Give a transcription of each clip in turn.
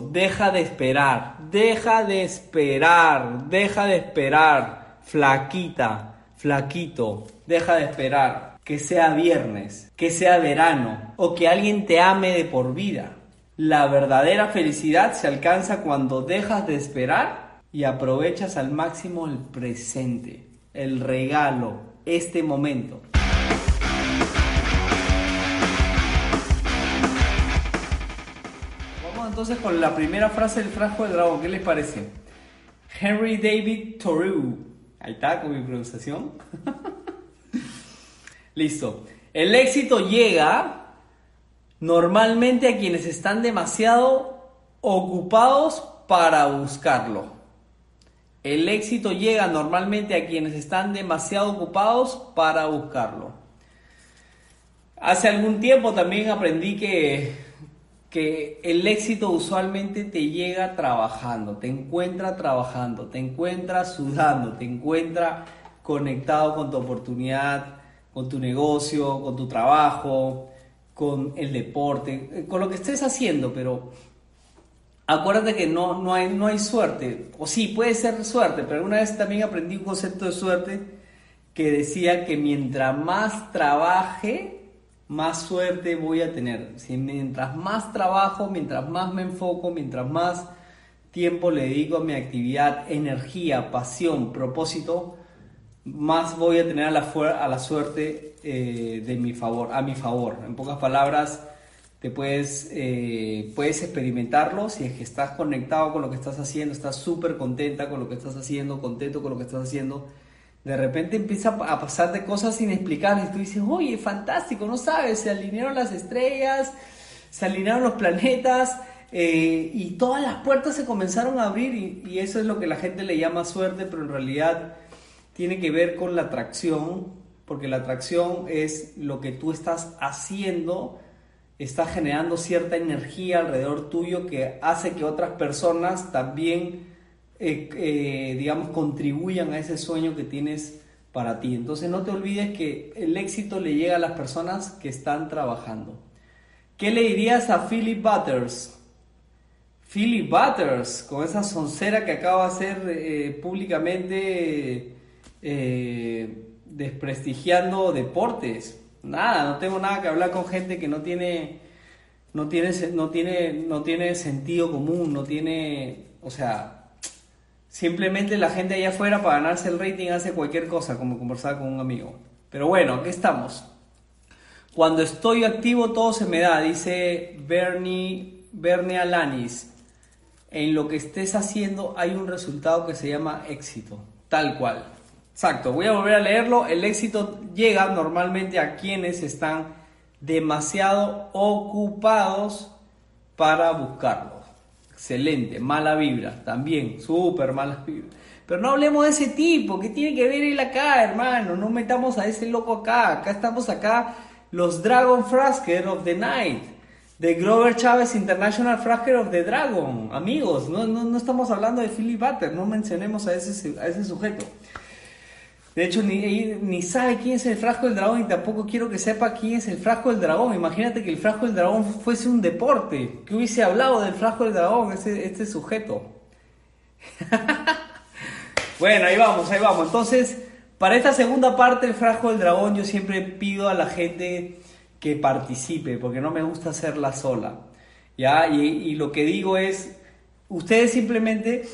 Deja de esperar, deja de esperar, deja de esperar, flaquita, flaquito, deja de esperar que sea viernes, que sea verano o que alguien te ame de por vida. La verdadera felicidad se alcanza cuando dejas de esperar y aprovechas al máximo el presente, el regalo, este momento. Entonces con la primera frase del frasco del dragón. ¿Qué les parece? Henry David Thoreau. Ahí está con mi pronunciación. Listo. El éxito llega normalmente a quienes están demasiado ocupados para buscarlo. El éxito llega normalmente a quienes están demasiado ocupados para buscarlo. Hace algún tiempo también aprendí que que el éxito usualmente te llega trabajando, te encuentra trabajando, te encuentra sudando, te encuentra conectado con tu oportunidad, con tu negocio, con tu trabajo, con el deporte, eh, con lo que estés haciendo, pero acuérdate que no, no, hay, no hay suerte, o sí, puede ser suerte, pero una vez también aprendí un concepto de suerte que decía que mientras más trabaje, más suerte voy a tener. Si mientras más trabajo, mientras más me enfoco, mientras más tiempo le dedico a mi actividad, energía, pasión, propósito, más voy a tener a la, a la suerte eh, de mi favor, a mi favor. En pocas palabras, te puedes, eh, puedes experimentarlo si es que estás conectado con lo que estás haciendo, estás súper contenta con lo que estás haciendo, contento con lo que estás haciendo de repente empieza a pasar de cosas inexplicables. Tú dices, oye, fantástico, no sabes, se alinearon las estrellas, se alinearon los planetas eh, y todas las puertas se comenzaron a abrir y, eso es lo que la gente le llama suerte, pero en realidad tiene que ver con la atracción, porque la atracción es lo que tú estás haciendo, está generando cierta energía alrededor tuyo que hace que otras personas también eh, eh, digamos, contribuyan a ese sueño que tienes para ti. Entonces no te olvides que el éxito le llega a las personas que están trabajando. ¿Qué le dirías a Philip Butters? Philip Butters, con esa soncera que acaba de hacer eh, públicamente desprestigiando deportes. Nada, no tengo nada que hablar con gente que no tiene, no tiene, no tiene, no tiene sentido común, no tiene, o sea, Simplemente la gente allá afuera para ganarse el rating hace cualquier cosa, como conversar con un amigo. Pero bueno, aquí estamos. Cuando estoy activo todo se me da, dice Bernie, Bernie Alanis. En lo que estés haciendo hay un resultado que se llama éxito, tal cual. Exacto, voy a volver a leerlo. El éxito llega normalmente a quienes están demasiado ocupados para buscarlo. Excelente, mala vibra, también, súper mala vibra. Pero no hablemos de ese tipo, ¿qué tiene que ver él acá, hermano? No metamos a ese loco acá. Acá estamos acá los Dragon Frasker of the Night. De Grover Chávez International Frasker of the Dragon. Amigos, no, no, no estamos hablando de Philip Butter, no mencionemos a ese, a ese sujeto. De hecho, ni, ni sabe quién es el frasco del dragón y tampoco quiero que sepa quién es el frasco del dragón. Imagínate que el frasco del dragón fuese un deporte, que hubiese hablado del frasco del dragón, este, este sujeto. bueno, ahí vamos, ahí vamos. Entonces, para esta segunda parte del frasco del dragón, yo siempre pido a la gente que participe, porque no me gusta hacerla sola. ¿ya? Y, y lo que digo es, ustedes simplemente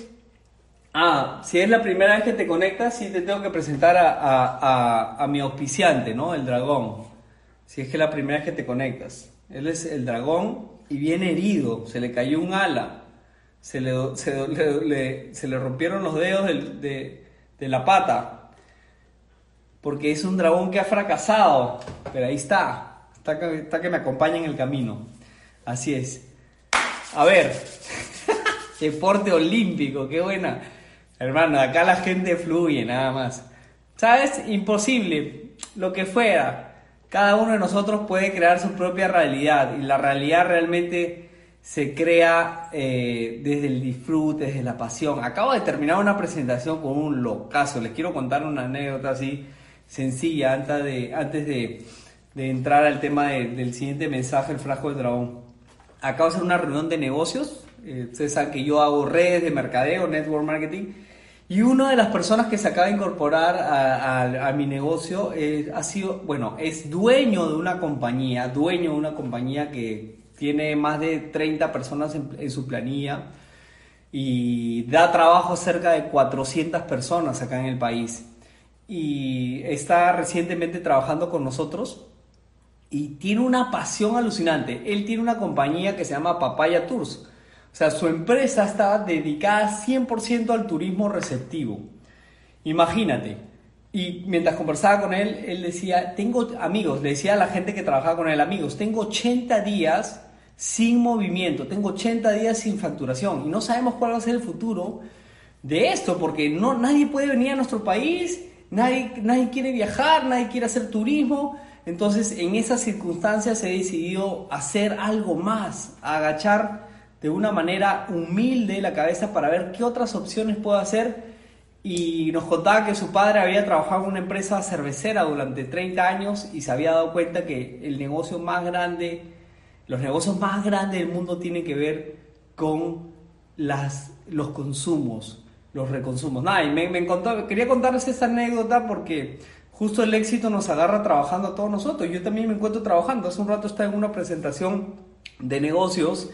Ah, si es la primera vez que te conectas, sí te tengo que presentar a, mi auspiciante, ¿no? El dragón. Si es que es la primera vez que te conectas. Él es el dragón y viene herido, se le cayó un ala, se le, se le, rompieron los dedos de, la pata, porque es un dragón que ha fracasado, pero ahí está, está, está que me acompaña en el camino. Así es. A ver, Deporte olímpico, qué buena. Hermano, acá la gente fluye nada más. ¿Sabes? Imposible, lo que fuera. Cada uno de nosotros puede crear su propia realidad y la realidad realmente se crea eh, desde el disfrute, desde la pasión. Acabo de terminar una presentación con un locazo. Les quiero contar una anécdota así sencilla antes de, antes de, entrar al tema del siguiente mensaje, el frasco del dragón. Acabo de hacer una reunión de negocios. Eh, que yo hago redes de mercadeo, network marketing. Y una de las personas que se acaba de incorporar a, mi negocio eh, ha sido, bueno, es dueño de una compañía, dueño de una compañía que tiene más de 30 personas en, su planilla y da trabajo a cerca de 400 personas acá en el país. Y está recientemente trabajando con nosotros y tiene una pasión alucinante. Él tiene una compañía que se llama Papaya Tours. O sea, su empresa está dedicada 100% al turismo receptivo. Imagínate. Y mientras conversaba con él, él decía, tengo amigos, le decía a la gente que trabajaba con él, amigos, tengo 80 días sin movimiento, tengo 80 días sin facturación y no sabemos cuál va a ser el futuro de esto, porque no, nadie puede venir a nuestro país, nadie, nadie quiere viajar, nadie quiere hacer turismo. Entonces, en esas circunstancias he decidido hacer algo más, agachar de una manera humilde la cabeza para ver qué otras opciones puedo hacer. Y nos contaba que su padre había trabajado en una empresa cervecera durante 30 años y se había dado cuenta que el negocio más grande los negocios más grandes del mundo tienen que ver con las, los consumos, los reconsumos. Nada, y me, me quería contarles esta anécdota porque justo el éxito nos agarra trabajando a todos nosotros. Yo también me encuentro trabajando. Hace un rato estaba en una presentación de negocios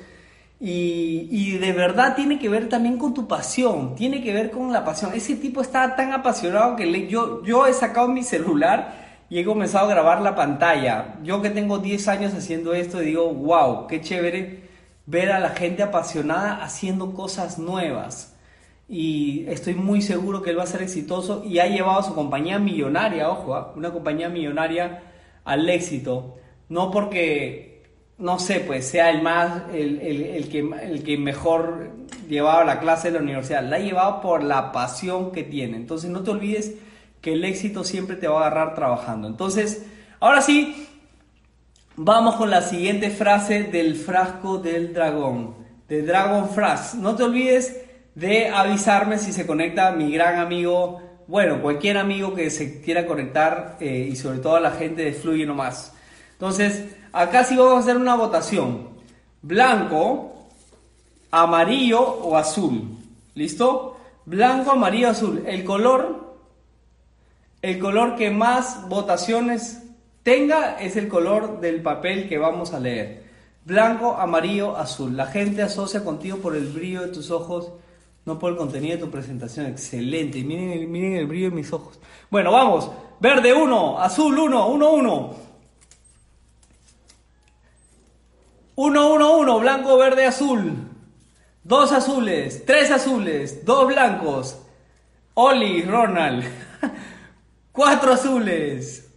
y, de verdad tiene que ver también con tu pasión, tiene que ver con la pasión. Ese tipo está tan apasionado que yo, yo he sacado mi celular y he comenzado a grabar la pantalla. Yo que tengo 10 años haciendo esto, digo, wow, qué chévere ver a la gente apasionada haciendo cosas nuevas. Y estoy muy seguro que él va a ser exitoso y ha llevado a su compañía millonaria, ojo, ¿ah? una compañía millonaria al éxito. No porque, no sé, pues sea el más, el, el, que, el que mejor llevaba la clase de la universidad. La ha llevado por la pasión que tiene. Entonces no te olvides que el éxito siempre te va a agarrar trabajando. Entonces, ahora sí, vamos con la siguiente frase del frasco del dragón, de Dragon Phrase. No te olvides de avisarme si se conecta mi gran amigo, bueno, cualquier amigo que se quiera conectar eh, y sobre todo la gente de Fluye Nomás. Entonces, acá sí vamos a hacer una votación. Blanco, amarillo o azul. ¿Listo? Blanco, amarillo, azul. El color el color que más votaciones tenga es el color del papel que vamos a leer. Blanco, amarillo, azul. La gente asocia contigo por el brillo de tus ojos, no por el contenido de tu presentación. Excelente. Miren el, miren el brillo de mis ojos. Bueno, vamos. Verde 1, azul 1, 1, 1. 1, 1, 1, blanco, verde, azul. Dos azules, tres azules, dos blancos. Oli, Ronald. Cuatro azules.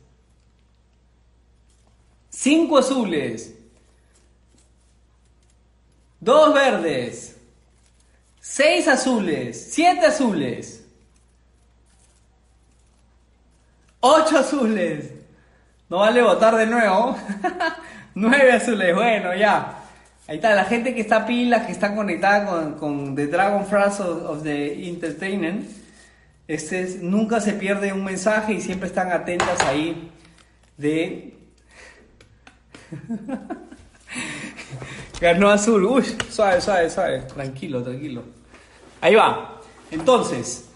Cinco azules. Dos verdes. Seis azules. Siete azules. Ocho azules. No vale votar de nuevo. Nueve azules. Bueno, ya. Ahí está, la gente que está pila, que está conectada con, con The Dragon Phrase of, the Entertainment este nunca se pierde un mensaje y siempre están atentas ahí de... Ganó azul. Uy, suave, suave, suave. Tranquilo, tranquilo. Ahí va. Entonces,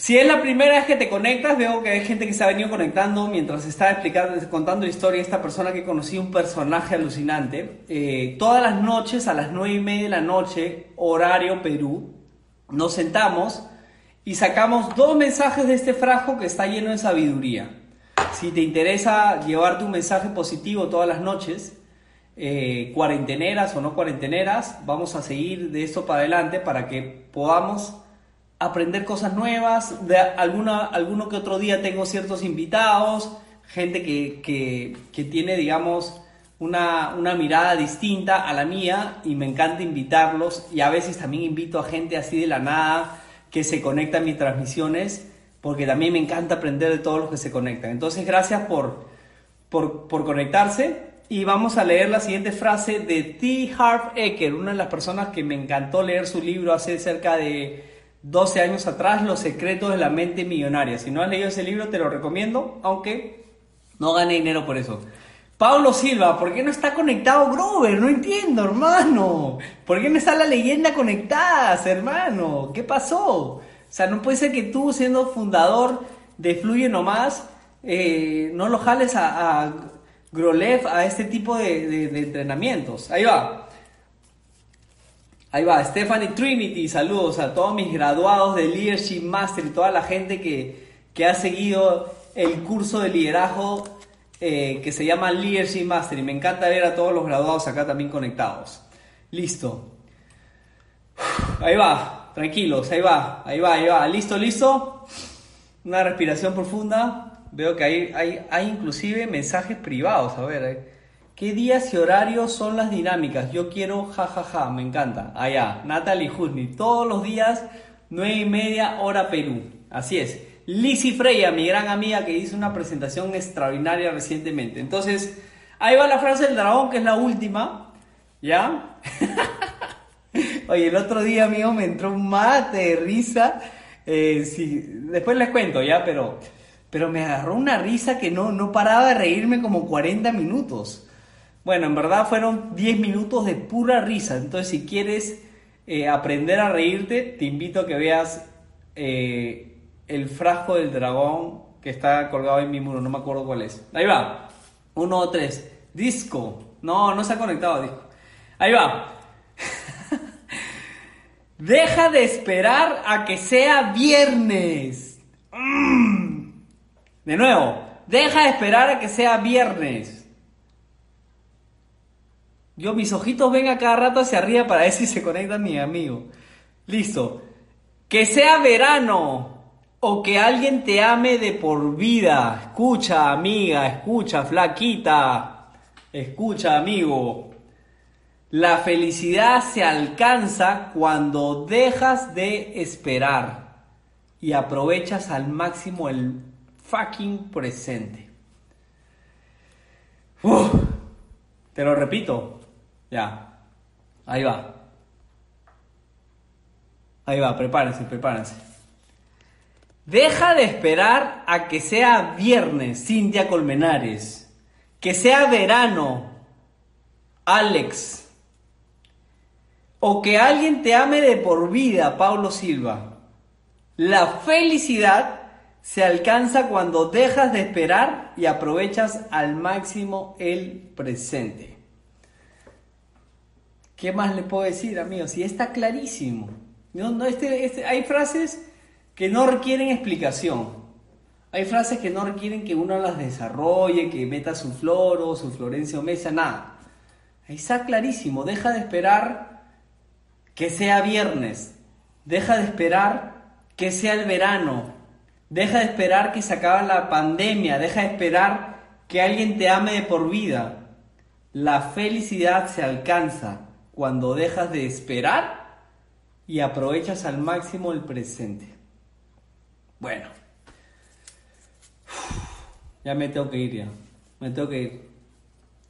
si es la primera vez que te conectas, veo que hay gente que se ha venido conectando mientras está explicando, contando la historia de esta persona que conocí, un personaje alucinante. Eh, todas las noches, a las nueve y media de la noche, horario Perú, nos sentamos y sacamos dos mensajes de este frasco que está lleno de sabiduría. Si te interesa llevarte un mensaje positivo todas las noches, eh, cuarenteneras o no cuarenteneras, vamos a seguir de esto para adelante para que podamos aprender cosas nuevas. De alguna, alguno que otro día tengo ciertos invitados, gente que, que, que tiene, digamos, una, una, mirada distinta a la mía y me encanta invitarlos y a veces también invito a gente así de la nada que se conecta a mis transmisiones porque también me encanta aprender de todos los que se conectan. Entonces, gracias por, por, por conectarse y vamos a leer la siguiente frase de T. Harv Eker, una de las personas que me encantó leer su libro hace cerca de 12 años atrás, Los secretos de la mente millonaria. Si no has leído ese libro, te lo recomiendo, aunque no gane dinero por eso. Pablo Silva, ¿por qué no está conectado Grover? No entiendo, hermano. ¿Por qué no está la leyenda conectada, hermano? ¿Qué pasó? O sea, no puede ser que tú, siendo fundador de Fluye Nomás, eh, no lo jales a, a, Grolev a este tipo de, de, entrenamientos. Ahí va. Ahí va, Stephanie Trinity, saludos a todos mis graduados de Leadership Master y toda la gente que, que ha seguido el curso de liderazgo eh, que se llama Leadership Master y me encanta ver a todos los graduados acá también conectados. Listo. Ahí va, tranquilos, ahí va, ahí va, ahí va. Listo, listo. Una respiración profunda. Veo que hay, hay, hay inclusive mensajes privados. A ver, eh. ¿Qué días y horarios son las dinámicas? Yo quiero jajaja, ja, ja, me encanta. Allá, Natalie Husni, todos los días, 9 y media hora Perú. Así es. Lizzie Freya, mi gran amiga que hizo una presentación extraordinaria recientemente. Entonces, ahí va la frase del dragón, que es la última. ¿Ya? Oye, el otro día, amigo, me entró un mate de risa. Eh, sí, después les cuento, ¿ya? Pero, pero me agarró una risa que no, no paraba de reírme como 40 minutos. Bueno, en verdad fueron 10 minutos de pura risa. Entonces, si quieres eh, aprender a reírte, te invito a que veas eh, el frasco del dragón que está colgado en mi muro, no me acuerdo cuál es. Ahí va. Uno, tres. Disco. No, no se ha conectado disco. Ahí va. Deja de esperar a que sea viernes. Mm. De nuevo. Deja de esperar a que sea viernes. Yo mis ojitos ven a cada rato hacia arriba para ver si se conecta mi amigo. Listo. Que sea verano o que alguien te ame de por vida. Escucha, amiga, escucha, flaquita, escucha, amigo. La felicidad se alcanza cuando dejas de esperar y aprovechas al máximo el fucking presente. te lo repito. Ya. Ahí va. Ahí va, prepárense, prepárense. Deja de esperar a que sea viernes, Cintia Colmenares. Que sea verano, Alex. O que alguien te ame de por vida, Paulo Silva. La felicidad se alcanza cuando dejas de esperar y aprovechas al máximo el presente. ¿Qué más le puedo decir, amigos? Si está clarísimo. No, no, este, este, hay frases que no requieren explicación. Hay frases que no requieren que uno las desarrolle, que meta su floro, su Florencio Mesa, nada. Ahí está clarísimo, deja de esperar que sea viernes, deja de esperar que sea el verano, deja de esperar que se acabe la pandemia, deja de esperar que alguien te ame de por vida. La felicidad se alcanza cuando dejas de esperar y aprovechas al máximo el presente. Bueno. Ya me tengo que ir ya. Me tengo que ir.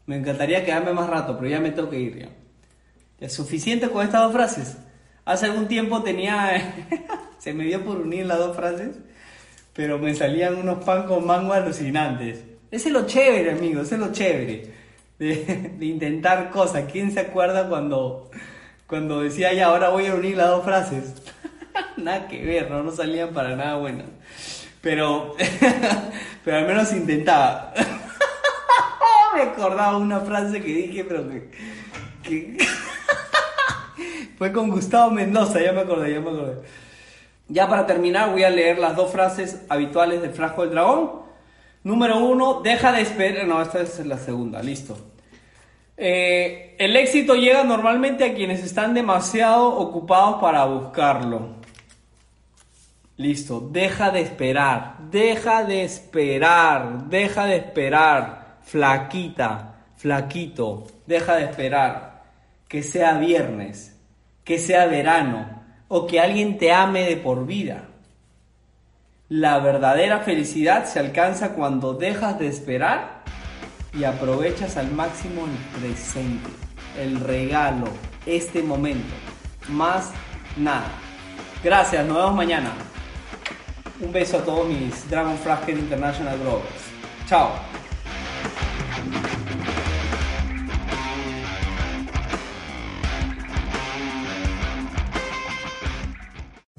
Me encantaría quedarme más rato, pero ya me tengo que ir ya. Es suficiente con estas dos frases. Hace algún tiempo tenía... se me dio por unir las dos frases, pero me salían unos pan con mango alucinantes. Ese es lo chévere, amigo, ese es lo chévere. De, de intentar cosas. ¿Quién se acuerda cuando, cuando decía, ya, ahora voy a unir las dos frases? nada que ver, ¿no? no salían para nada buenas. Pero, pero al menos intentaba. Me acordaba una frase que dije, pero que, fue con Gustavo Mendoza, ya me acordé, ya me acordé. Ya para terminar voy a leer las dos frases habituales del frasco del dragón. Número uno, deja de esperar. No, esta es la segunda, listo. Eh, el éxito llega normalmente a quienes están demasiado ocupados para buscarlo. Listo, deja de esperar, deja de esperar, deja de esperar, flaquita, flaquito, deja de esperar que sea viernes, que sea verano o que alguien te ame de por vida. La verdadera felicidad se alcanza cuando dejas de esperar y aprovechas al máximo el presente, el regalo, este momento. Más nada. Gracias, nos vemos mañana. Un beso a todos mis Dragon Frasket International Growers. Chao.